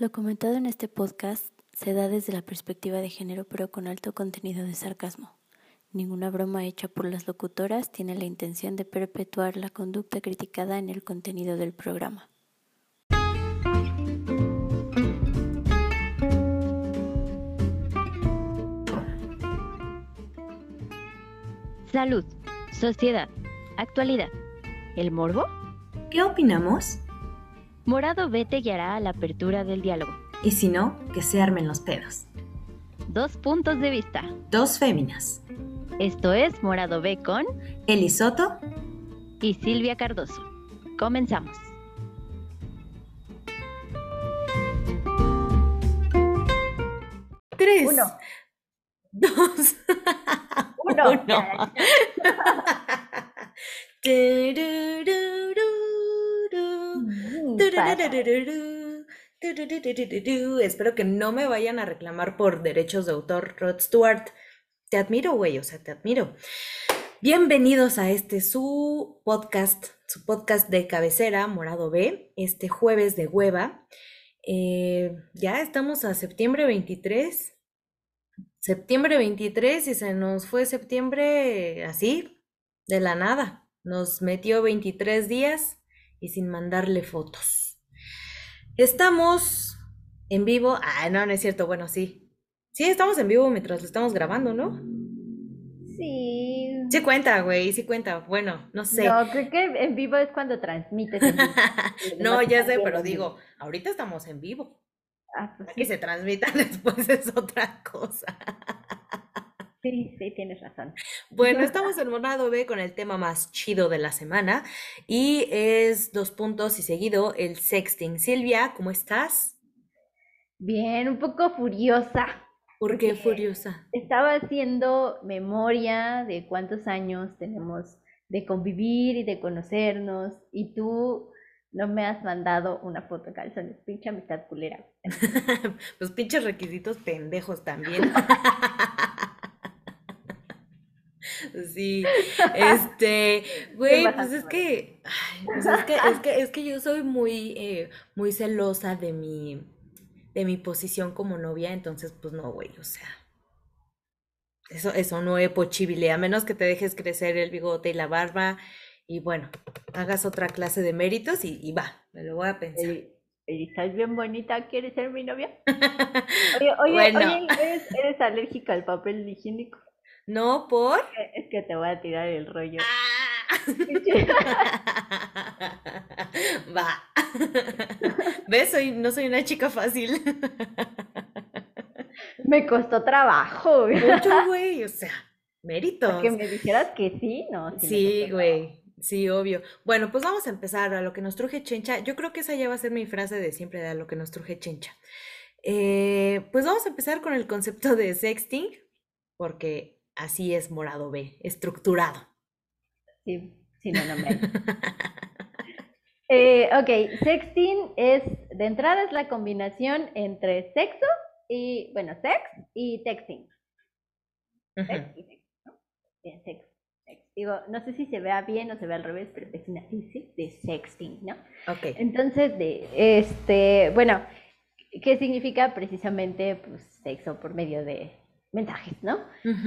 Lo comentado en este podcast se da desde la perspectiva de género pero con alto contenido de sarcasmo. Ninguna broma hecha por las locutoras tiene la intención de perpetuar la conducta criticada en el contenido del programa. Salud, sociedad, actualidad. ¿El morbo? ¿Qué opinamos? Morado B te guiará a la apertura del diálogo. Y si no, que se armen los pedos. Dos puntos de vista. Dos féminas. Esto es Morado B con Eli Soto y Silvia Cardoso. Comenzamos. Tres. Uno. Dos. Uno. Uno. Espero que no me vayan a reclamar por derechos de autor, Rod Stewart. Te admiro, güey, o sea, te admiro. Bienvenidos a este su podcast, su podcast de cabecera, Morado B, este jueves de hueva. Eh, ya estamos a septiembre 23. Septiembre 23 y se nos fue septiembre así, de la nada. Nos metió 23 días y sin mandarle fotos. Estamos en vivo. Ah, no, no es cierto. Bueno, sí. Sí, estamos en vivo mientras lo estamos grabando, ¿no? Sí. Sí cuenta, güey, sí cuenta. Bueno, no sé. No, creo que en vivo es cuando transmites. en vivo. Los No, ya sé, pero digo, ahorita estamos en vivo. Ah, pues Que se transmita después es otra cosa. Sí, sí, tienes razón. Bueno, estamos en Morado B con el tema más chido de la semana y es dos puntos y seguido el sexting. Silvia, ¿cómo estás? Bien, un poco furiosa. ¿Por qué furiosa? Estaba haciendo memoria de cuántos años tenemos de convivir y de conocernos y tú no me has mandado una foto de calzones. Pinche amistad culera. Los pinches requisitos pendejos también. Sí, este, güey, pues es que, ay, pues es que, es que, es que yo soy muy, eh, muy celosa de mi, de mi posición como novia, entonces, pues no, güey, o sea, eso, eso no es posible, a menos que te dejes crecer el bigote y la barba, y bueno, hagas otra clase de méritos y, y va, me lo voy a pensar. ¿Estás bien bonita? ¿Quieres ser mi novia? Oye, oye, Bueno. oye, ¿eres, eres alérgica al papel higiénico? No por... Eh, Es que te voy a tirar el rollo. Va. ¿Ves? Soy, no soy una chica fácil. Me costó trabajo, güey. Mucho, güey. O sea, méritos. Que me dijeras que sí, no. sí güey. Sí, obvio. Bueno, pues vamos a empezar a lo que nos truje chencha. Yo creo que esa ya va a ser mi frase de siempre, de a lo que nos truje chencha. Eh, pues vamos a empezar con el concepto de sexting, porque así es morado B, estructurado. Sí, sí, no, no me. Eh, ok, sexting es, de entrada es la combinación entre sexo y, bueno, sex y texting. Sex y sex, ¿no? Bien, sex, sex. Digo, no sé si se vea bien o se ve al revés, pero es una S de sexting, ¿no? Ok. Entonces, de este, bueno, ¿qué significa precisamente pues, sexo por medio de mensajes, ¿no?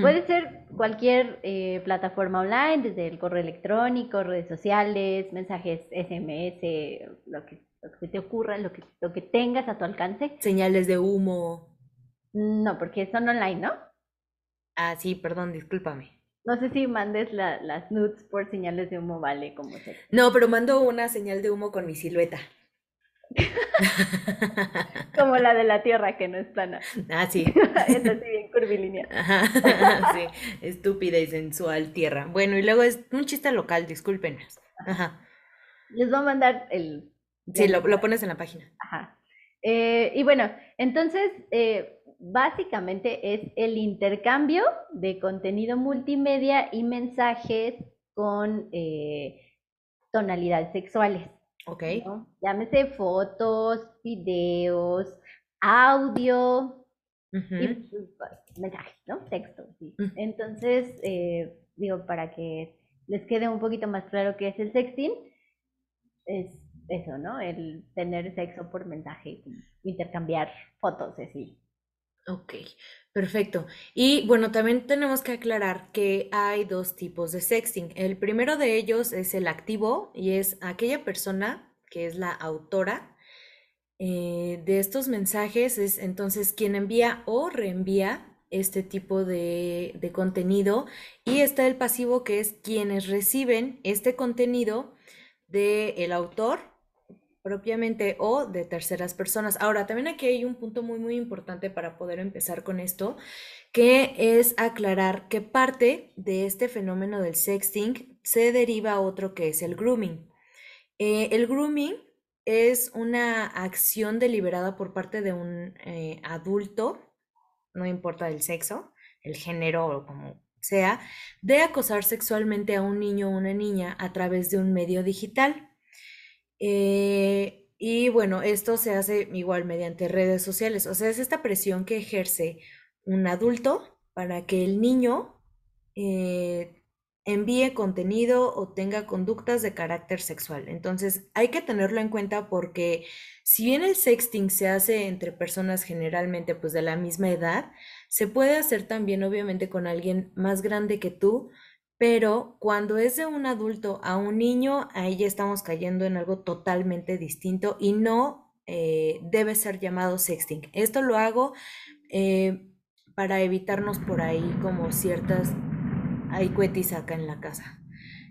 Puede ser cualquier eh, plataforma online, desde el correo electrónico, redes sociales, mensajes SMS, lo que, lo que te ocurra, lo que, lo que tengas a tu alcance. Señales de humo. No, porque son online, ¿no? Ah, sí, perdón, discúlpame. No sé si mandes la- las nudes por señales de humo, vale, como sexo. No, pero mando una señal de humo con mi silueta. Como la de la Tierra, que no es plana. Ah, sí. es así bien curvilínea. Ajá, sí, estúpida y sensual tierra. Bueno, y luego es un chiste local, discúlpenos. Ajá. Les voy a mandar el... Sí, lo, lo pones en la página. Ajá. Eh, y bueno, entonces, eh, básicamente es el intercambio de contenido multimedia y mensajes con eh, tonalidades sexuales, Ok. ¿no? Llámese fotos, videos, audio pues, mensajes, ¿no? Texto. sí. Entonces, eh, digo, para que les quede un poquito más claro qué es el sexting, es eso, ¿no? El tener sexo por mensaje, intercambiar fotos, así. Ok, perfecto. Y bueno, también tenemos que aclarar que hay dos tipos de sexting. El primero de ellos es el activo y es aquella persona que es la autora eh, de estos mensajes, es entonces quien envía o reenvía este tipo de, de contenido. Y está el pasivo que es quienes reciben este contenido del autor propiamente o de terceras personas. Ahora, también aquí hay un punto muy, muy importante para poder empezar con esto, que es aclarar que parte de este fenómeno del sexting se deriva a otro que es el grooming. Eh, el grooming es una acción deliberada por parte de un eh, adulto, no importa el sexo, el género o como sea, de acosar sexualmente a un niño o una niña a través de un medio digital. Eh, y bueno, esto se hace igual mediante redes sociales. O sea, es esta presión que ejerce un adulto para que el niño eh, envíe contenido o tenga conductas de carácter sexual. Entonces, hay que tenerlo en cuenta porque si bien el sexting se hace entre personas generalmente pues de la misma edad, se puede hacer también obviamente con alguien más grande que tú pero cuando es de un adulto a un niño, ahí ya estamos cayendo en algo totalmente distinto y no eh, debe ser llamado sexting. Esto lo hago eh, para evitarnos por ahí como ciertas... Hay cuetis acá en la casa.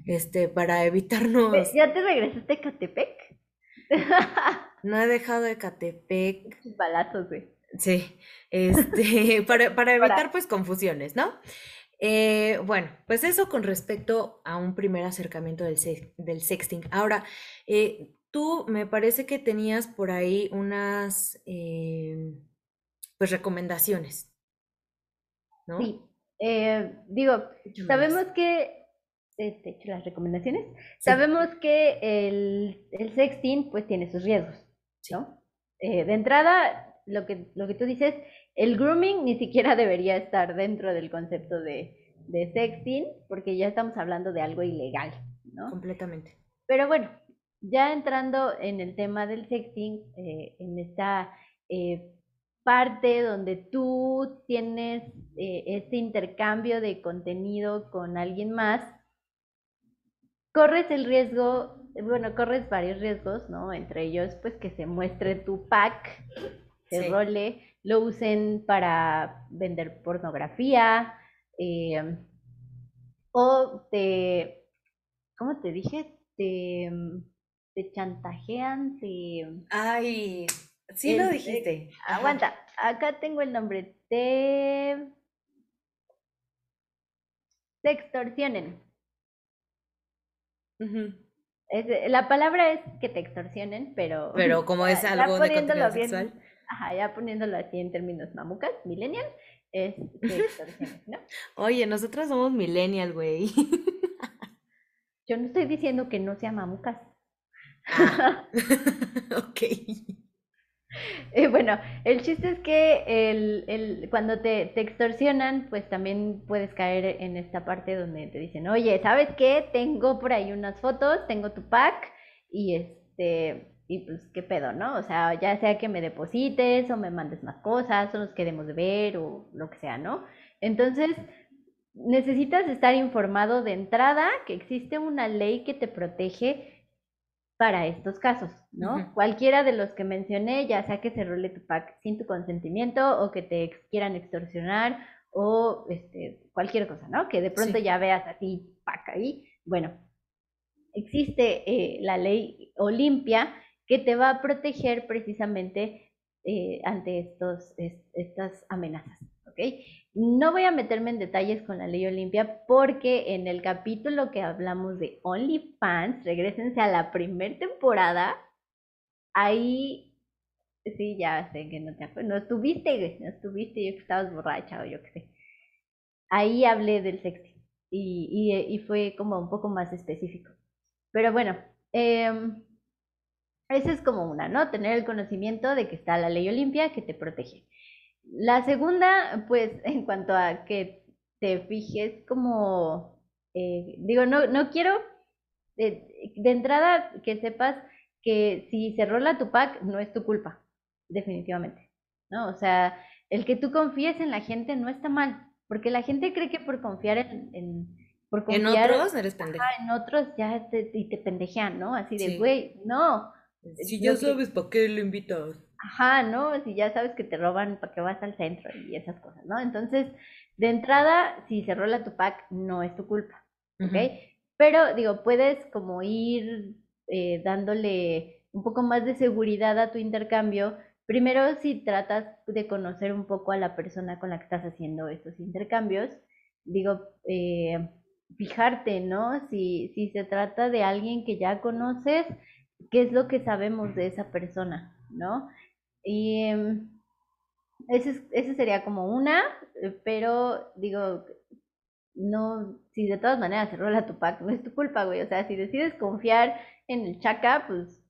Este, para evitarnos... ¿Ya te regresaste a Catepec? no he dejado de Catepec. Balazos, güey. Sí, este, para, para evitar pues confusiones, ¿no? Eh, bueno, pues eso con respecto a un primer acercamiento del, del sexting. Ahora, eh, tú me parece que tenías por ahí unas eh, pues recomendaciones, ¿no? Sí, digo, sabemos que, este, las recomendaciones, sabemos que el, el, sexting pues tiene sus riesgos, ¿no? de entrada, lo que, lo que tú dices el grooming ni siquiera debería estar dentro del concepto de, sexting, porque ya estamos hablando de algo ilegal, ¿no? Completamente. Pero bueno, ya entrando en el tema del sexting, eh, en esta eh, parte donde tú tienes eh, este intercambio de contenido con alguien más, corres el riesgo, bueno, corres varios riesgos, ¿no? Entre ellos, pues que se muestre tu pack, se role, lo usen para vender pornografía eh, o te, ¿cómo te dije? Te, te chantajean, te... Ay, sí lo dijiste. aguanta, acá tengo el nombre, te... Te extorsionen. la palabra es que te extorsionen, pero... Pero como es algo de contenido sexual ajá, ya poniéndolo así en términos mamucas, millennial, es ¿no? Oye, nosotros somos millennial, güey. Yo no estoy diciendo que no sea mamucas. Ah, ok. Eh, bueno, el chiste es que el, el, cuando te, te, extorsionan, pues también puedes caer en esta parte donde te dicen, oye, ¿sabes qué? Tengo por ahí unas fotos, tengo tu pack y este y pues qué pedo, ¿no? O sea, ya sea que me deposites o me mandes más cosas o nos quedemos de ver o lo que sea, ¿no? Entonces, necesitas estar informado de entrada que existe una ley que te protege para estos casos, ¿no? Cualquiera de los que mencioné, ya sea que se role tu pack sin tu consentimiento o que te quieran extorsionar o este, cualquier cosa, ¿no? Que de pronto ya veas a ti pack ahí. Bueno, existe eh, la ley Olimpia que te va a proteger precisamente eh, ante estos, estas amenazas. ¿ok? No voy a meterme en detalles con la ley Olimpia porque en el capítulo que hablamos de OnlyFans, regresense a la primera temporada, ahí, sí, ya sé que no te acuerdas, no estuviste, no estuviste, yo que estabas borracha o yo qué sé. Ahí hablé del sexo y, y, fue como un poco más específico. Pero bueno, eh, esa es como una, ¿no? Tener el conocimiento de que está la ley Olimpia que te protege. La segunda, pues, en cuanto a que te fijes como, eh, digo, no, no quiero, de, entrada que sepas que si se rola tu pack no es tu culpa, definitivamente, ¿no? O sea, el que tú confíes en la gente no está mal, porque la gente cree que por confiar en, en por En confiar otros eres pendejo. en otros ya te, y te pendejean, ¿no? Así de, Sí. güey, no. Si ya que- sabes para qué lo invitas. Ajá, ¿no? Si ya sabes que te roban para que vas al centro y esas cosas, ¿no? Entonces, de entrada, si se rola tu pack, no es tu culpa, ¿ok? Pero, digo, puedes como ir eh, dándole un poco más de seguridad a tu intercambio. Primero, si tratas de conocer un poco a la persona con la que estás haciendo estos intercambios, digo, eh, fijarte, ¿no? Si, si se trata de alguien que ya conoces, ¿qué es lo que sabemos de esa persona, ¿no? Y em, ese, es- ese sería como una, eh, pero digo, no, si de todas maneras se rola tu pack, no es tu culpa, güey. O sea, si decides confiar en el chaca, pues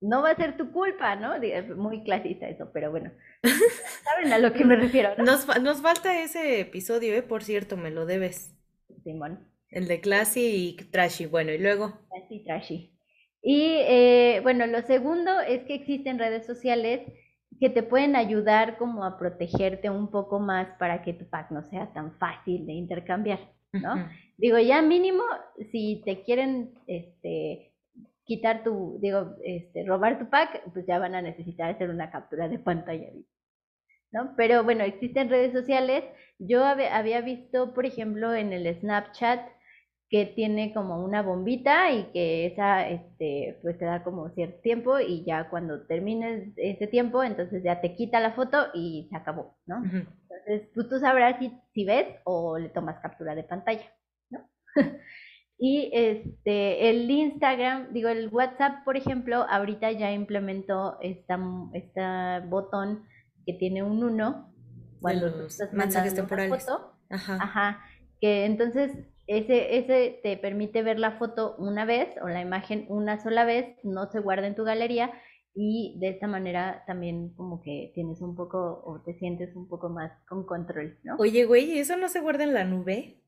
no va a ser tu culpa, ¿no? Es muy clasista eso, pero bueno. ¿Saben a lo que me refiero, no? Nos, nos falta ese episodio, ¿eh? Por cierto, me lo debes. Simón. El de Classy y Trashy. Bueno, y luego. Así trashy. Y eh, bueno, lo segundo es que existen redes sociales que te pueden ayudar como a protegerte un poco más para que tu pack no sea tan fácil de intercambiar, ¿no? Digo, ya mínimo, si te quieren este, quitar tu, digo, este, robar tu pack, pues ya van a necesitar hacer una captura de pantalla, ¿no? Pero bueno, existen redes sociales. Yo había visto, por ejemplo, en el Snapchat que tiene como una bombita y que esa, este, pues te da como cierto tiempo y ya cuando termines ese tiempo, entonces ya te quita la foto y se acabó, ¿no? Entonces, pues tú sabrás si, si ves o le tomas captura de pantalla, ¿no? y este, el Instagram, digo, el WhatsApp, por ejemplo, ahorita ya implementó esta, este botón que tiene un 1 cuando tú estás mensajes mandando una temporales. foto. Ajá. Ajá, que entonces ese, ese te permite ver la foto una vez o la imagen una sola vez, no se guarda en tu galería y de esta manera también como que tienes un poco o te sientes un poco más con control, ¿no? Oye, güey, ¿y ¿eso no se guarda en la nube?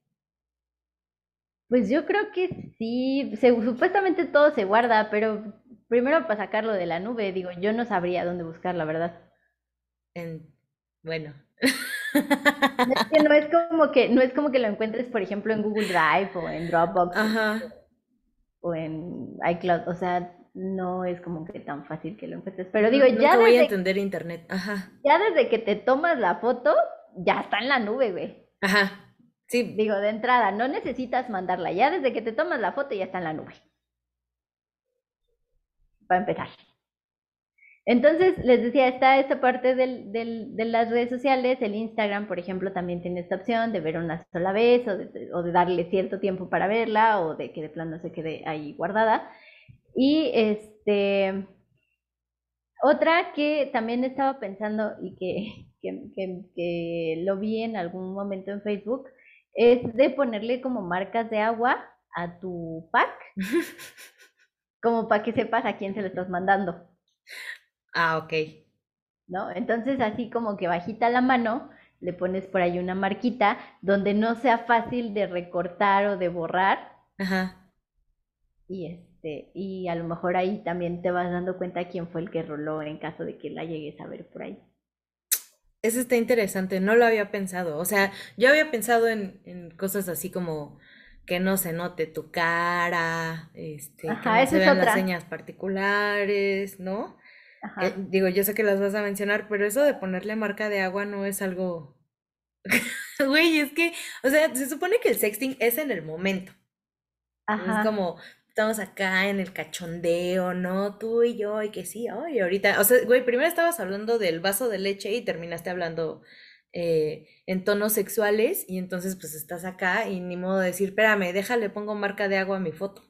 Pues yo creo que sí, se- supuestamente todo se guarda, pero primero para sacarlo de la nube, digo, yo no sabría dónde buscar, la verdad. En... Bueno. Es que no es como que, no es como que lo encuentres, por ejemplo, en Google Drive o en Dropbox Ajá. o en iCloud, o sea, no es como que tan fácil que lo encuentres. Pero digo, ya voy a entender internet. Ajá. ya desde que te tomas la foto, ya está en la nube, güey. Ajá. Sí. Digo, de entrada, no necesitas mandarla, ya desde que te tomas la foto ya está en la nube. Para empezar. Entonces, les decía, está esta parte del, del- de las redes sociales, el Instagram, por ejemplo, también tiene esta opción de ver una sola vez o de, o de darle cierto tiempo para verla o de que de plano se quede ahí guardada. Y este, otra que también estaba pensando y que, que, que- que lo vi en algún momento en Facebook, es de ponerle como marcas de agua a tu pack, como para que sepas a quién se lo estás mandando. Ah, ok. ¿no? Entonces, así como que bajita la mano, le pones por ahí una marquita donde no sea fácil de recortar o de borrar Ajá. y este y a lo mejor ahí también te vas dando cuenta quién fue el que roló en caso de que la llegues a ver por ahí. Eso está interesante, no lo había pensado. O sea, yo había pensado en, en cosas así como que no se note tu cara, este, que no se es vean las señas particulares, ¿no? Ajá. Eh, digo, yo sé que las vas a mencionar, pero eso de ponerle marca de agua no es algo. Güey, es que, o sea, se supone que el sexting es en el momento. Ajá. Es como, estamos acá en el cachondeo, ¿no? Tú y yo, y que sí, ay, ahorita. O sea, güey, primero estabas hablando del vaso de leche y terminaste hablando eh, en tonos sexuales, y entonces pues estás acá y ni modo de decir, espérame, déjale, pongo marca de agua a mi foto.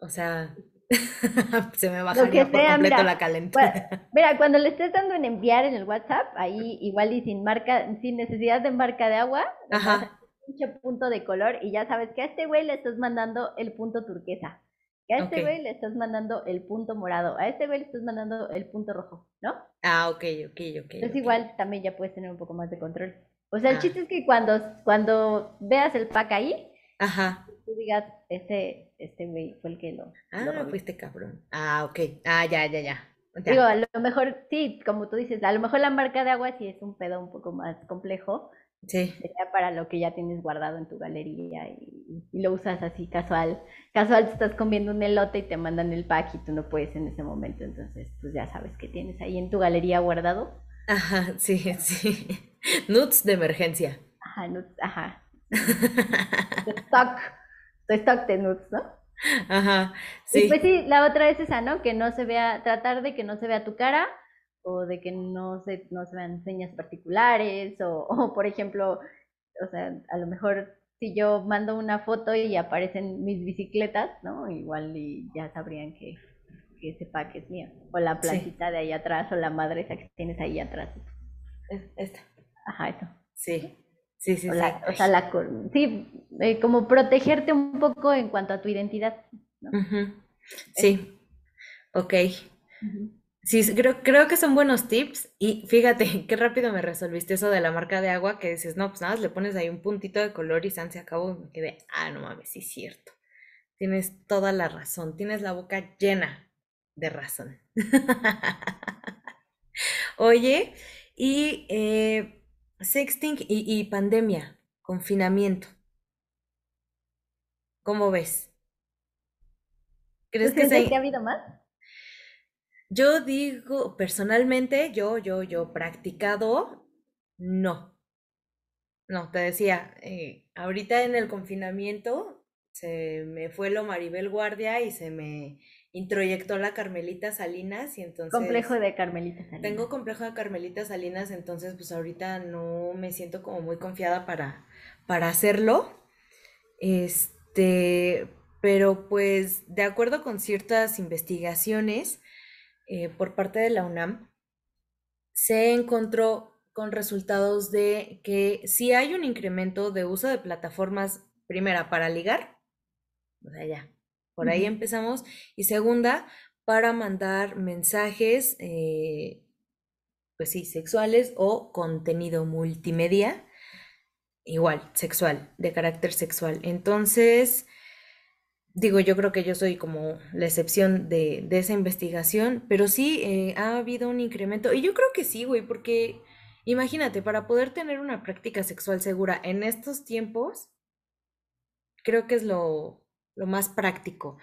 O sea, se me bajaría por sea, completo mira, la calentura. Mira, cuando le estés dando en enviar en el WhatsApp, ahí igual y sin marca, sin necesidad de marca de agua, Ajá. un pinche punto de color y ya sabes que a este güey le estás mandando el punto turquesa, que a este güey le estás mandando el punto morado, a este güey le estás mandando el punto rojo, ¿no? Ah, ok, ok, ok. Entonces igual también ya puedes tener un poco más de control. O sea, el Ah. chiste es que cuando, cuando veas el pack ahí, Ajá. tú digas, este, este güey fue el que lo, lo Ah, robió. fuiste cabrón. Ah, ok. Ah, ya, ya, ya. Ya. Digo, a lo mejor, sí, como tú dices, a lo mejor la marca de agua sí es un pedo un poco más complejo, Sí. sería para lo que ya tienes guardado en tu galería y, y lo usas así casual. Casual, estás comiendo un elote y te mandan el pack y tú no puedes en ese momento, entonces pues ya sabes que tienes ahí en tu galería guardado. Ajá, sí, sí. Nuts de emergencia. Ajá, nuts, ajá. Stock, tu stock de nuts, ¿no? Ajá, Y sí. pues sí, la otra es esa, ¿no? Que no se vea, tratar de que no se vea tu cara o de que no se, no se vean señas particulares o, o, por ejemplo, o sea, a lo mejor si yo mando una foto y aparecen mis bicicletas, ¿no? Igual y ya sabrían que, que ese pack es mío. O la Sí. plantita de ahí atrás o la madre esa que tienes ahí atrás. Es- Esta. Ajá, eso. Sí. Sí, sí, O, sí. o sea, la, sí, eh, como protegerte un poco en cuanto a tu identidad. Sí. Ok. Sí, creo, creo que son buenos tips y fíjate qué rápido me resolviste eso de la marca de agua que dices, no, pues nada, le pones ahí un puntito de color y san se acabó y me quedé, ah, no mames, sí es cierto. Tienes toda la razón, tienes la boca llena de razón. Oye, y eh, sexting y, y pandemia, confinamiento, ¿cómo ves? ¿Tú ¿Crees que se... que ha habido más? Yo digo, personalmente, yo, yo, yo practicado, no. No, te decía, eh, ahorita en el confinamiento se me fue lo Maribel Guardia y se me introyectó la Carmelita Salinas y entonces Complejo de Carmelita Salinas. tengo complejo de Carmelita Salinas, entonces pues ahorita no me siento como muy confiada para, para hacerlo. Este, pero pues de acuerdo con ciertas investigaciones eh, por parte de la UNAM, se encontró con resultados de que si hay un incremento de uso de plataformas, primera, para ligar, o sea, ya, por ahí empezamos, y segunda, para mandar mensajes, eh, pues sí, sexuales o contenido multimedia, igual, sexual, de carácter sexual. Entonces, digo, yo creo que yo soy como la excepción de, de esa investigación, pero sí eh, ha habido un incremento. Y yo creo que sí, güey, porque imagínate, para poder tener una práctica sexual segura en estos tiempos, creo que es lo, lo más práctico.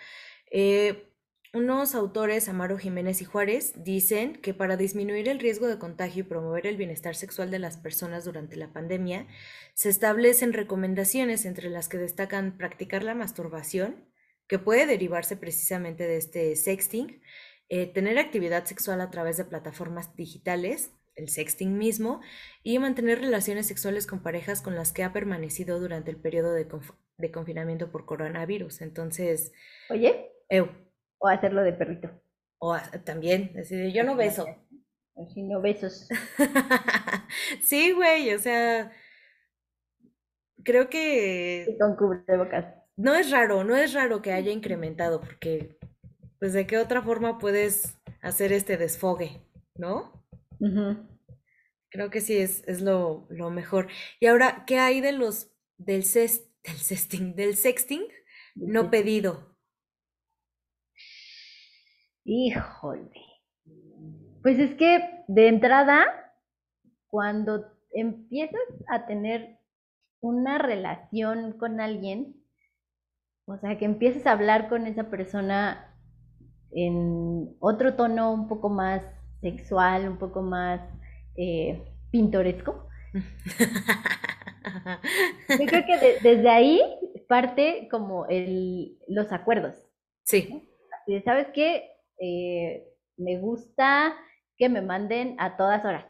Eh, unos autores, Amaro Jiménez y Juárez, dicen que para disminuir el riesgo de contagio y promover el bienestar sexual de las personas durante la pandemia, se establecen recomendaciones entre las que destacan practicar la masturbación, que puede derivarse precisamente de este sexting, eh, tener actividad sexual a través de plataformas digitales, el sexting mismo, y mantener relaciones sexuales con parejas con las que ha permanecido durante el periodo de, conf- de confinamiento por coronavirus. Entonces, Oye, eu, o hacerlo de perrito. o a- también, decir, yo no beso. Así no besos. Sí, güey, o sea, creo Y que con cubrebocas. no es raro, no es raro que haya incrementado, porque, pues, ¿de qué otra forma puedes hacer este desfogue, no? Creo que sí es, es lo, lo mejor. Y ahora, ¿qué hay de los, del del sexting, del sexting no pedido? Híjole. Pues es que de entrada, cuando empiezas a tener una relación con alguien, o sea, que empieces a hablar con esa persona en otro tono un poco más sexual, un poco más eh, pintoresco, yo creo que de- desde ahí parte como el, los acuerdos. Sí, Así de, ¿sabes qué? Eh, me gusta que me manden a todas horas.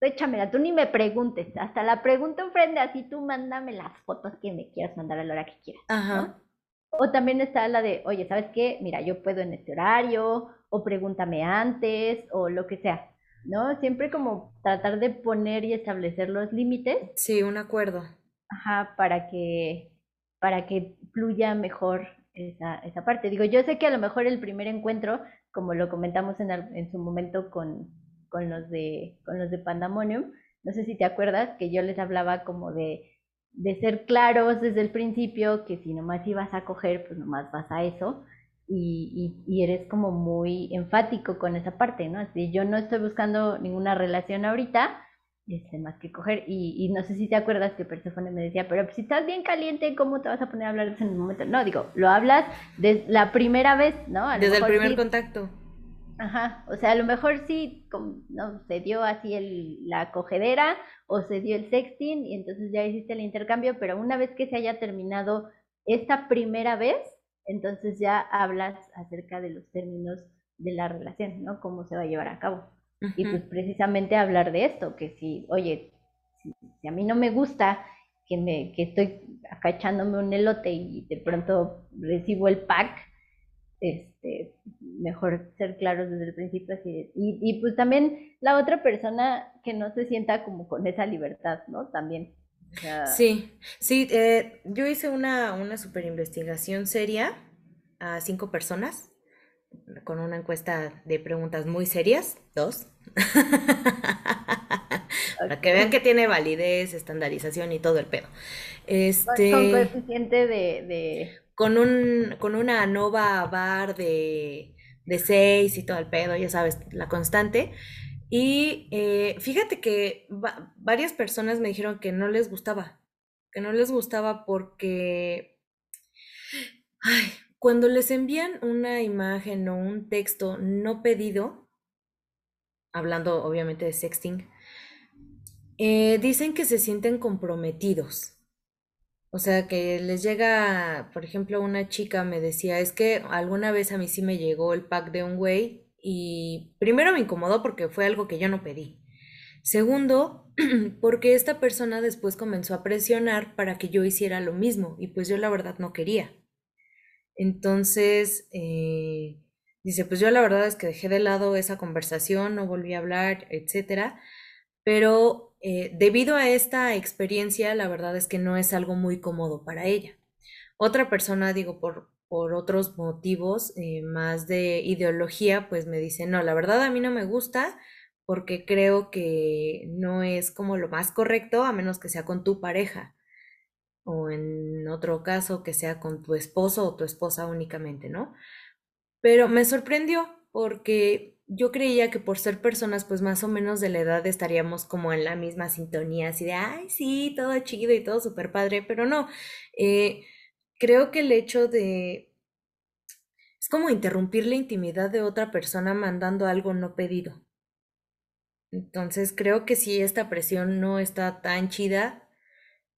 Échamela, tú ni me preguntes, hasta la pregunta enfrente, así tú mándame las fotos que me quieras mandar a la hora que quieras. ajá, O también está la de, oye, ¿sabes qué? Mira, yo puedo en este horario, o pregúntame antes, o lo que sea, ¿no? Siempre como tratar de poner y establecer los límites, sí, un acuerdo. ajá, para que, para que fluya mejor esa, esa parte. Digo, yo sé que a lo mejor el primer encuentro, como lo comentamos en, en su momento con, con los de, con los de Pandemonium, no sé si te acuerdas que yo les hablaba como de de ser claros desde el principio, que si nomás ibas a coger, pues nomás vas a eso, y, y, eres como muy enfático con esa parte, ¿no? Así, yo no estoy buscando ninguna relación ahorita, este, más que coger, y, y no sé si te acuerdas que Persephone me decía, pero si estás bien caliente, ¿cómo te vas a poner a hablar de eso en un momento? No, digo, lo hablas desde la primera vez, ¿no? desde el primer contacto. Ajá, o sea, a lo mejor sí, no, se dio así el, la cogedera o se dio el sexting y entonces ya hiciste el intercambio, pero una vez que se haya terminado esta primera vez, entonces ya hablas acerca de los términos de la relación, ¿no? Cómo se va a llevar a cabo. Y pues precisamente hablar de esto, que si, oye, si, a mí no me gusta que, me, que estoy acá echándome un elote y de pronto recibo el pack, este, mejor ser claros desde el principio. Así y, y pues también la otra persona que no se sienta como con esa libertad, ¿no? También. Sí, sí, eh, yo hice una, una super investigación seria a cinco personas con una encuesta de preguntas muy serias, dos, para que vean que tiene validez, estandarización y todo el pedo. Este, con coeficiente de, de con, un, con una Nova Bar de, de 6 y todo el pedo, ya sabes, la constante. Y eh, fíjate que varias personas me dijeron que no les gustaba, que no les gustaba porque ay, cuando les envían una imagen o un texto no pedido, hablando obviamente de sexting, eh, dicen que se sienten comprometidos. O sea, que les llega, por ejemplo, una chica me decía, es que alguna vez a mí sí me llegó el pack de un güey y primero me incomodó porque fue algo que yo no pedí. Segundo, porque esta persona después comenzó a presionar para que yo hiciera lo mismo y pues yo la verdad no quería. Entonces, eh, dice, pues yo la verdad es que dejé de lado esa conversación, no volví a hablar, etcétera, pero eh, debido a esta experiencia, la verdad es que no es algo muy cómodo para ella. Otra persona, digo, por, por otros motivos eh, más de ideología, pues me dice, no, la verdad a mí no me gusta porque creo que no es como lo más correcto a menos que sea con tu pareja o en otro caso que sea con tu esposo o tu esposa únicamente, ¿no? Pero me sorprendió porque yo creía que por ser personas pues más o menos de la edad estaríamos como en la misma sintonía, así de, ay, sí, todo chido y todo súper padre, pero no, eh, creo que el hecho de... Es como interrumpir la intimidad de otra persona mandando algo no pedido. Entonces creo que sí, esta presión no está tan chida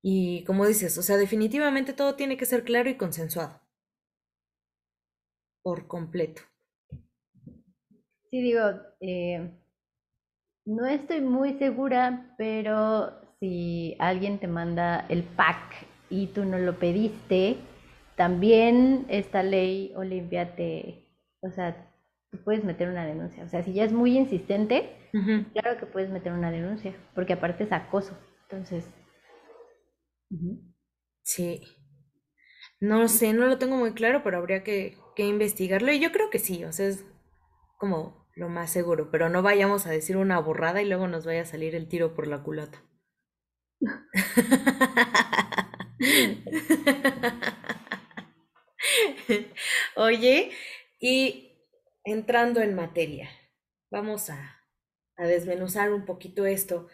y como dices, o sea, definitivamente todo tiene que ser claro y consensuado. Por completo. Sí, digo, eh, no estoy muy segura, pero si alguien te manda el pack y tú no lo pediste, también esta ley Olimpia te, o sea, tú puedes meter una denuncia. O sea, si ya es muy insistente, claro que puedes meter una denuncia, porque aparte es acoso. Entonces. Sí. No sé, no lo tengo muy claro, pero habría que, que investigarlo. Y yo creo que sí, o sea, es como lo más seguro, pero no vayamos a decir una borrada y luego nos vaya a salir el tiro por la culata. Oye, y entrando en materia, vamos a, a desmenuzar un poquito esto.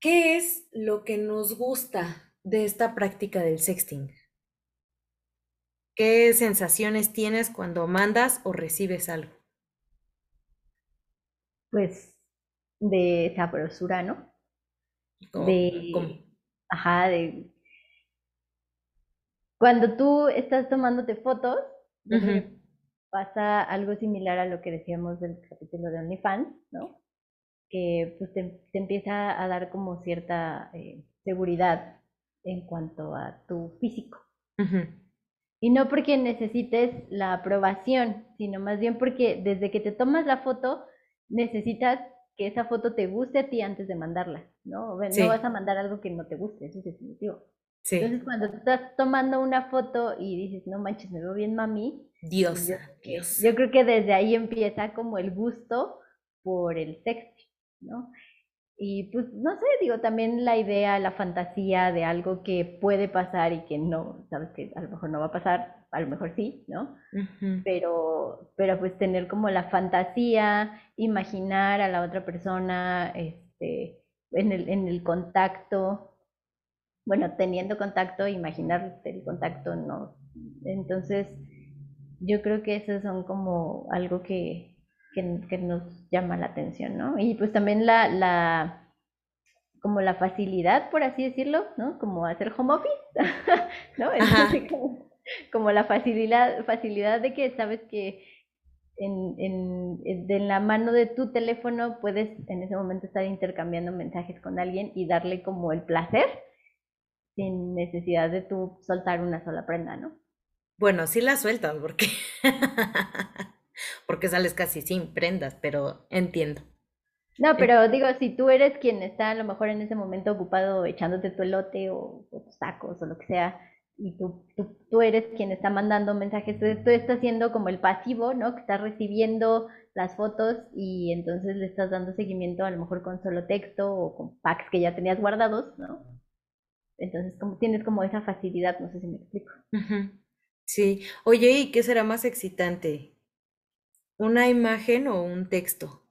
¿Qué es lo que nos gusta de esta práctica del sexting? ¿Qué sensaciones tienes cuando mandas o recibes algo? pues, de sabrosura, ¿no? De, ajá, de, cuando tú estás tomándote fotos, pasa algo similar a lo que decíamos del capítulo de OnlyFans, ¿no? Que pues te, empieza a dar como cierta eh, seguridad en cuanto a tu físico. Y no porque necesites la aprobación, sino más bien porque desde que te tomas la foto, necesitas que esa foto te guste a ti antes de mandarla, ¿no? No vas a mandar algo que no te guste, eso es definitivo. Entonces, cuando estás tomando una foto y dices, no manches, me veo bien mami. Dios, yo, Dios. Yo creo que desde ahí empieza como el gusto por el sexo, ¿no? Y pues no sé, digo, también la idea, la fantasía de algo que puede pasar y que no, sabes que a lo mejor no va a pasar, a lo mejor sí, ¿no? Pero, pero pues tener como la fantasía, imaginar a la otra persona, este, en el, en el contacto, bueno, teniendo contacto, imaginar el contacto, no. Entonces, yo creo que esos son como algo que, que, nos llama la atención, ¿no? Y pues también la, la, como la facilidad, por así decirlo, ¿no? Como hacer home office, ¿no? como, como, la facilidad, facilidad de que sabes que en, en, en, la mano de tu teléfono puedes en ese momento estar intercambiando mensajes con alguien y darle como el placer sin necesidad de tú soltar una sola prenda, ¿no? Bueno, sí la sueltan porque porque sales casi sin prendas, pero entiendo. No, pero digo, si tú eres quien está a lo mejor en ese momento ocupado echándote tu elote o, tus tacos o lo que sea, y tú, tú, eres quien está mandando mensajes, tú, estás siendo como el pasivo, ¿no? Que está recibiendo las fotos y entonces le estás dando seguimiento a lo mejor con solo texto o con packs que ya tenías guardados, ¿no? Entonces como tienes como esa facilidad, no sé si me explico. Sí. Oye, ¿y qué será más excitante? ¿Una imagen o un texto?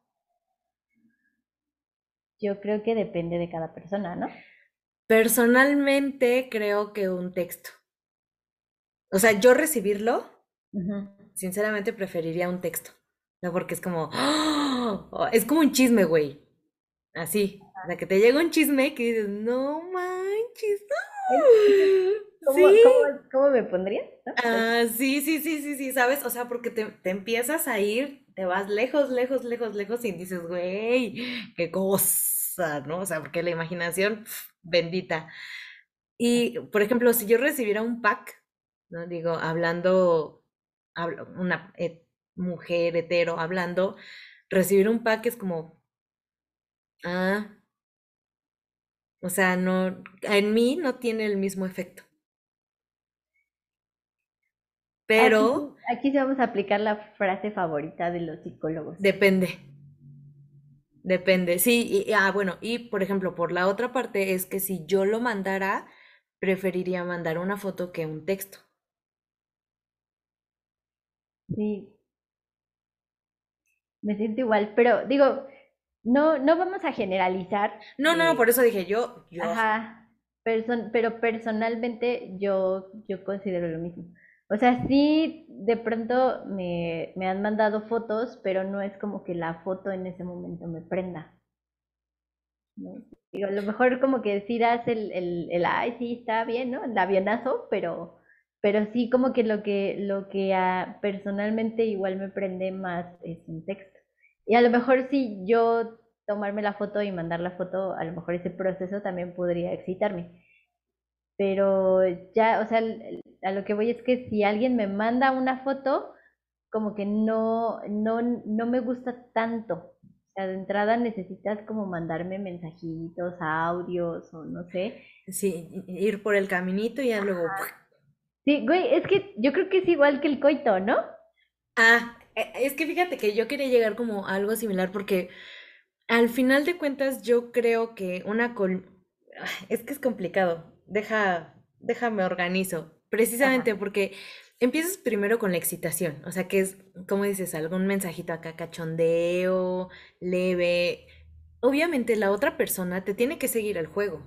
Yo creo que depende de cada persona, ¿no? Personalmente creo que un texto. O sea, yo recibirlo, sinceramente preferiría un texto. No, porque es como, ¡oh! es como un chisme, güey. Así. O sea, que te llega un chisme que dices, no manches. ¿Cómo, me pondría? Ah, sí, sí, sí, sí, sí, ¿sabes? O sea, porque te, te, empiezas a ir, te vas lejos, lejos, lejos, lejos y dices, güey, qué cosa, ¿no? O sea, porque la imaginación, bendita. Y, por ejemplo, si yo recibiera un pack, ¿no? Digo, hablando, una mujer hetero hablando, recibir un pack es como, ah, o sea, no, en mí no tiene el mismo efecto. Pero... Aquí, sí vamos a aplicar la frase favorita de los psicólogos. Depende. Depende, sí, y, ah, bueno, y por ejemplo, por la otra parte es que si yo lo mandara, preferiría mandar una foto que un texto. Sí. Me siento igual, pero digo, no, no vamos a generalizar. No, no, por eso dije yo. yo... Ajá, pero personalmente yo, yo considero lo mismo. O sea, sí, de pronto me, me, han mandado fotos, pero no es como que la foto en ese momento me prenda. Digo, a lo mejor como que sí das el, el, el, ay, sí, está bien, ¿no? El avionazo, pero, pero sí como que lo que, lo que personalmente igual me prende más es un texto. Y a lo mejor si yo tomarme la foto y mandar la foto, a lo mejor ese proceso también podría excitarme. Pero ya, o sea, a lo que voy es que si alguien me manda una foto, como que no, no, no me gusta tanto. O sea, de entrada necesitas como mandarme mensajitos, audios o no sé. Sí, ir por el caminito y ya luego... Sí, güey, es que yo creo que es igual que el coito, ¿no? Ah, es que fíjate que yo quería llegar como a algo similar porque al final de cuentas yo creo que una... Col... Es que es complicado deja, déjame organizo. Precisamente porque empiezas primero con la excitación, o sea, que es, como dices, algún mensajito acá, cachondeo, leve. Obviamente la otra persona te tiene que seguir el juego.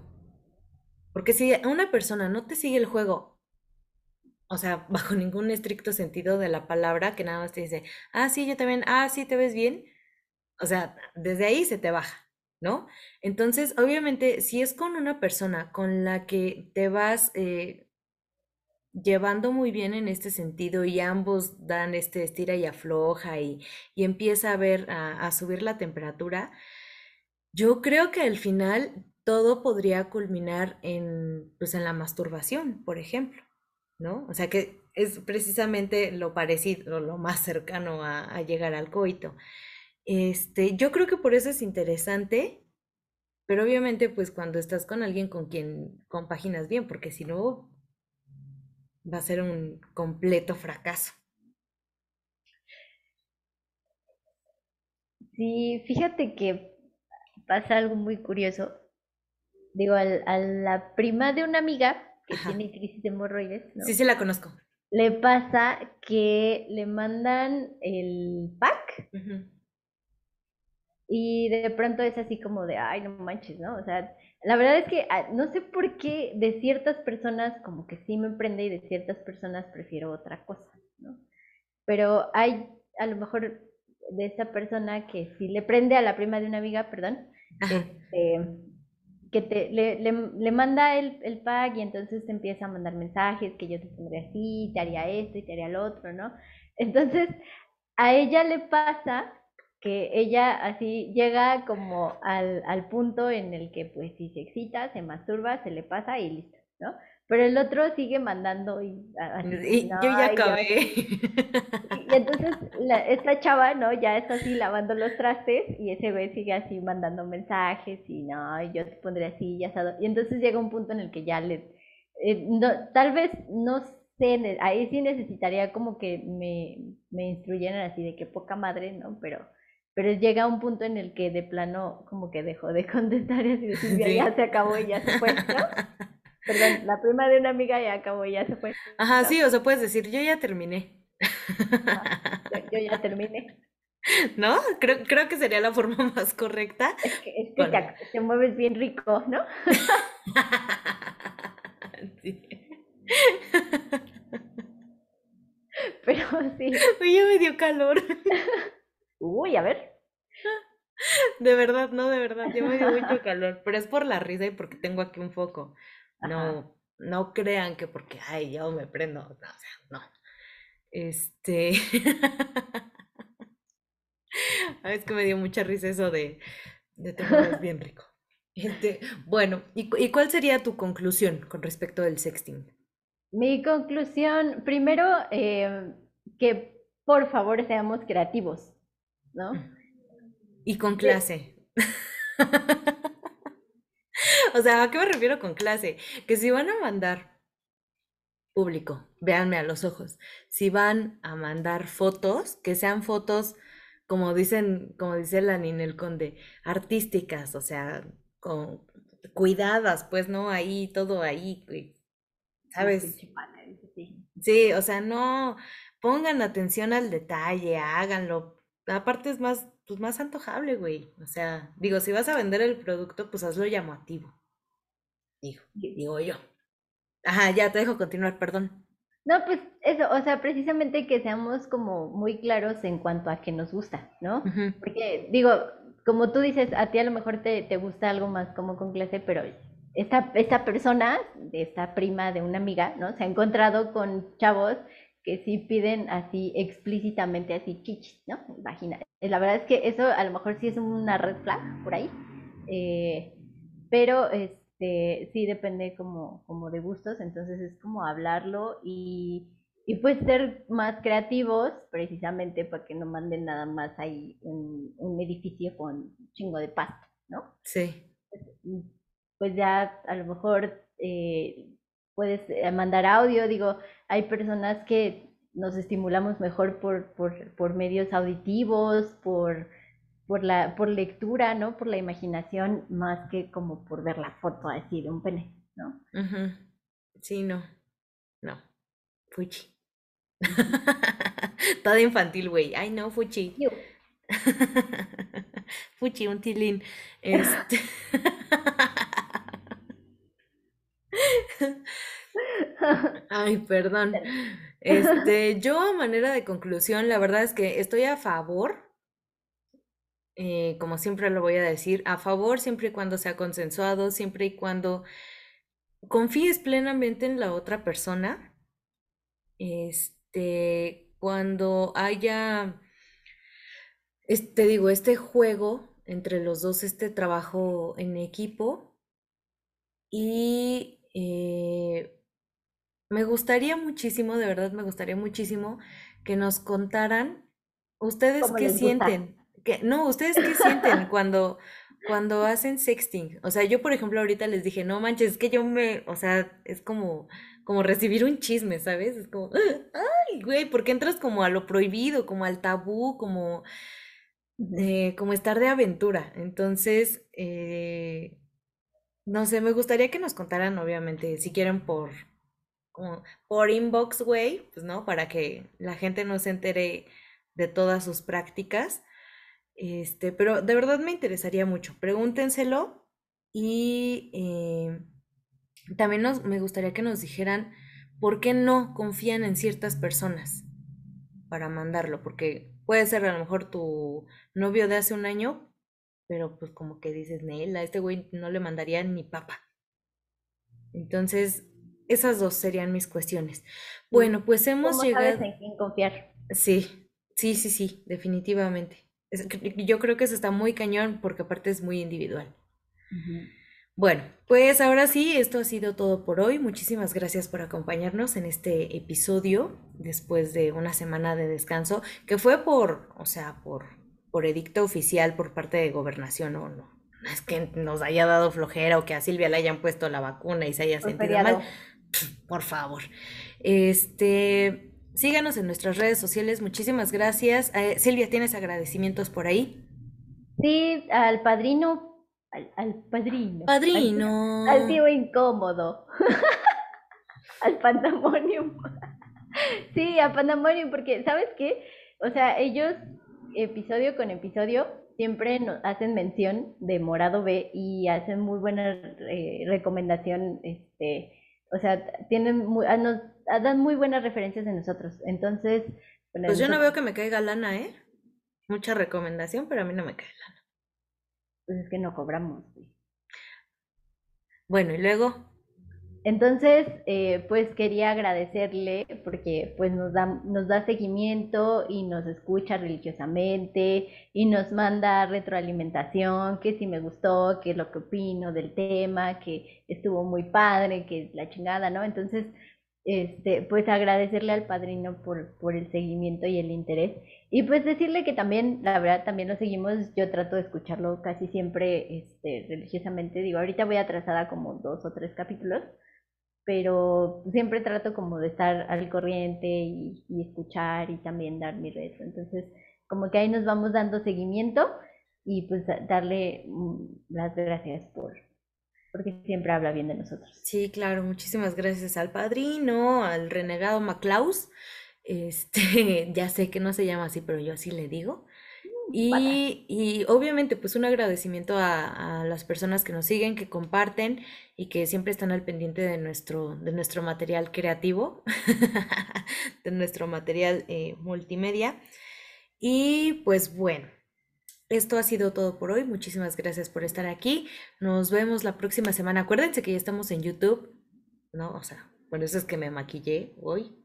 Porque si una persona no te sigue el juego, o sea, bajo ningún estricto sentido de la palabra, que nada más te dice, ah, sí, yo también, ah, sí, te ves bien, o sea, desde ahí se te baja. ¿no? Entonces, obviamente, si es con una persona con la que te vas eh, llevando muy bien en este sentido y ambos dan este estira y afloja y, empieza a ver, a, subir la temperatura, yo creo que al final todo podría culminar en, pues, en la masturbación, por ejemplo, ¿no? O sea que es precisamente lo parecido, lo más cercano a, llegar al coito. Este, yo creo que por eso es interesante, pero obviamente pues cuando estás con alguien con quien compaginas bien, porque si no va a ser un completo fracaso. Sí, fíjate que pasa algo muy curioso. Digo, a la prima de una amiga que Ajá. tiene crisis de hemorroides, ¿no? Sí, sí la conozco. Le pasa que le mandan el pack Ujú. y de pronto es así como de, ay, no manches, ¿no? O sea, la verdad es que ah, no sé por qué de ciertas personas como que sí me prende y de ciertas personas prefiero otra cosa, ¿no? Pero hay a lo mejor de esa persona que sí le prende a la prima de una amiga, perdón, este, que te, le, le, le manda el, el pack y entonces te empieza a mandar mensajes que yo te pondría así, te haría esto y te haría lo otro, ¿no? Entonces, a ella le pasa que ella así llega como al, al punto en el que pues si se excita, se masturba, se le pasa y listo, ¿no? Pero el otro sigue mandando y a- así, Y no, yo ya acabé. y entonces la- esta chava, ¿no? Ya está así lavando los trastes y ese güey sigue así mandando mensajes y no, y yo te pondré así y asado. Y entonces llega un punto en el que ya le... eh, no, tal vez no sé, ahí sí necesitaría como que me, me instruyeran así de que poca madre, ¿no? Pero, pero llega un punto en el que de plano como que dejó de contestar y así de "Silvia, Sí. ya se acabó y ya se fue, ¿no? Perdón, la prima de una amiga ya acabó ya se fue. Ajá, sí, o sea, puedes decir, yo ya terminé. Yo, yo ya terminé. ¿No? Creo, creo que sería la forma más correcta. Es que, es que te, Bueno. ac- te mueves bien rico, ¿no? Sí. Pero sí. Uy, ya me dio calor. Uy, a ver. De verdad, no, de verdad, ya me dio mucho calor. Pero es por la risa y porque tengo aquí un foco. No, no crean que porque, ay, yo me prendo. No, o sea, no. Este. Ay, es que me dio mucha risa eso de, de te bien rico. Este, bueno, ¿y, y cuál sería tu conclusión con respecto del sexting? Mi conclusión, primero, eh, que por favor seamos creativos, ¿no? Y con clase. O sea, ¿a qué me refiero con clase? Que si van a mandar público, véanme a los ojos. Si van a mandar fotos, que sean fotos, como dicen, como dice la Ninel Conde, artísticas, o sea, con cuidadas, pues, ¿no? Ahí, todo ahí, ¿sabes? Sí, o sea, no pongan atención al detalle, háganlo. Aparte es más, pues más antojable, güey. O sea, digo, si vas a vender el producto, pues hazlo llamativo. Digo, digo yo. Ajá, ya te dejo continuar, perdón. No, pues eso, o sea, precisamente que seamos como muy claros en cuanto a que nos gusta, ¿no? Porque digo, como tú dices, a ti a lo mejor te, te gusta algo más como con clase, pero esta, esta persona, esta prima de una amiga, ¿no? Se ha encontrado con chavos que sí piden así explícitamente así chichis, ¿no? Vagina. Eh, La verdad es que eso a lo mejor sí es una red flag por ahí, eh, pero este sí depende como, como de gustos, entonces es como hablarlo y, y pues ser más creativos precisamente para que no manden nada más ahí un, un edificio con un chingo de pasto, ¿no? Sí. Y, Pues ya a lo mejor eh, puedes eh, mandar audio, digo, hay personas que nos estimulamos mejor por, por, por medios auditivos, por, por, la, por lectura, ¿no? Por la imaginación, más que como por ver la foto así de un pene, ¿no? Sí, no. No. Fuchi. Toda infantil, güey. Ay, no, fuchi. Fuchi, un tilín. Este. Ay, perdón. Este, yo a manera de conclusión, la verdad es que estoy a favor, eh, como siempre lo voy a decir, a favor siempre y cuando sea consensuado, siempre y cuando confíes plenamente en la otra persona. Este, cuando haya, es- te digo, este juego entre los dos, este trabajo en equipo y eh, me gustaría muchísimo, de verdad me gustaría muchísimo que nos contaran ustedes ¿Cómo qué sienten, que, no, ustedes qué sienten cuando, cuando hacen sexting. O sea, yo por ejemplo ahorita les dije, no manches, es que yo me, o sea, es como, como recibir un chisme, ¿sabes? Es como, ay, güey, porque entras como a lo prohibido, como al tabú, como, eh, como estar de aventura. Entonces, eh, no sé, me gustaría que nos contaran, obviamente, si quieren por, por inbox, güey, pues no, para que la gente no se entere de todas sus prácticas. Este, pero de verdad me interesaría mucho. Pregúntenselo y eh, también nos, me gustaría que nos dijeran por qué no confían en ciertas personas para mandarlo, porque puede ser a lo mejor tu novio de hace un año, pero pues como que dices, Nela, a este güey no le mandaría ni papa. Entonces, esas dos serían mis cuestiones. Bueno, pues hemos ¿Cómo llegado. sabes en quién confiar? Sí, sí, sí, sí, definitivamente. Yo creo que eso está muy cañón porque aparte es muy individual. Bueno, pues ahora sí, esto ha sido todo por hoy. Muchísimas gracias por acompañarnos en este episodio después de una semana de descanso que fue por, o sea, por, por edicto oficial por parte de gobernación o no. No es que nos haya dado flojera o que a Silvia le hayan puesto la vacuna y se haya sentido mal. Por favor. Este, síganos en nuestras redes sociales. Muchísimas gracias. Eh, Silvia, ¿tienes agradecimientos por ahí? Sí, al padrino al, padrino. Padrino. Al, tío incómodo. al pandemonium. sí, al pandemonium, porque, ¿sabes qué? O sea, ellos, episodio con episodio, siempre nos hacen mención de Morado B y hacen muy buena eh, recomendación, este, o sea, tienen muy, ah, nos ah, dan muy buenas referencias de nosotros. Entonces, pues yo no veo que me caiga lana, ¿eh? Mucha recomendación, pero a mí no me cae lana pues es que no cobramos. Bueno, y luego. Entonces, eh, pues quería agradecerle porque pues nos da, nos da seguimiento y nos escucha religiosamente y nos manda retroalimentación, que si me gustó, que es lo que opino del tema, que estuvo muy padre, que es la chingada, ¿no? Entonces, este, pues agradecerle al padrino por, por el seguimiento y el interés. Y pues decirle que también, la verdad, también lo seguimos, yo trato de escucharlo casi siempre este, religiosamente. Digo, ahorita voy atrasada como dos o tres capítulos, pero siempre trato como de estar al corriente y, escuchar y también dar mi reto. Entonces, como que ahí nos vamos dando seguimiento y pues darle mm, las gracias por, porque siempre habla bien de nosotros. Sí, claro, muchísimas gracias al padrino, al renegado Maclaus. Este, ya sé que no se llama así, pero yo así le digo. Y, y obviamente, pues un agradecimiento a, a, las personas que nos siguen, que comparten y que siempre están al pendiente de nuestro, de nuestro material creativo, de nuestro material eh, multimedia. Y pues bueno, esto ha sido todo por hoy. Muchísimas gracias por estar aquí. Nos vemos la próxima semana. Acuérdense que ya estamos en YouTube, ¿no? O sea, bueno, eso es que me maquillé hoy.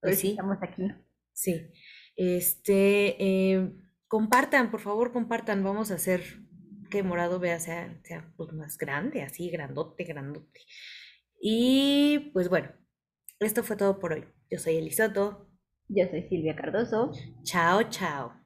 Pues sí. Estamos aquí. Sí. Este, eh, compartan, por favor, compartan. Vamos a hacer que Morado vea sea, sea pues, más grande, así, grandote, grandote. Y pues bueno, esto fue todo por hoy. Yo soy Elisoto. Yo soy Silvia Cardoso. Chao, chao.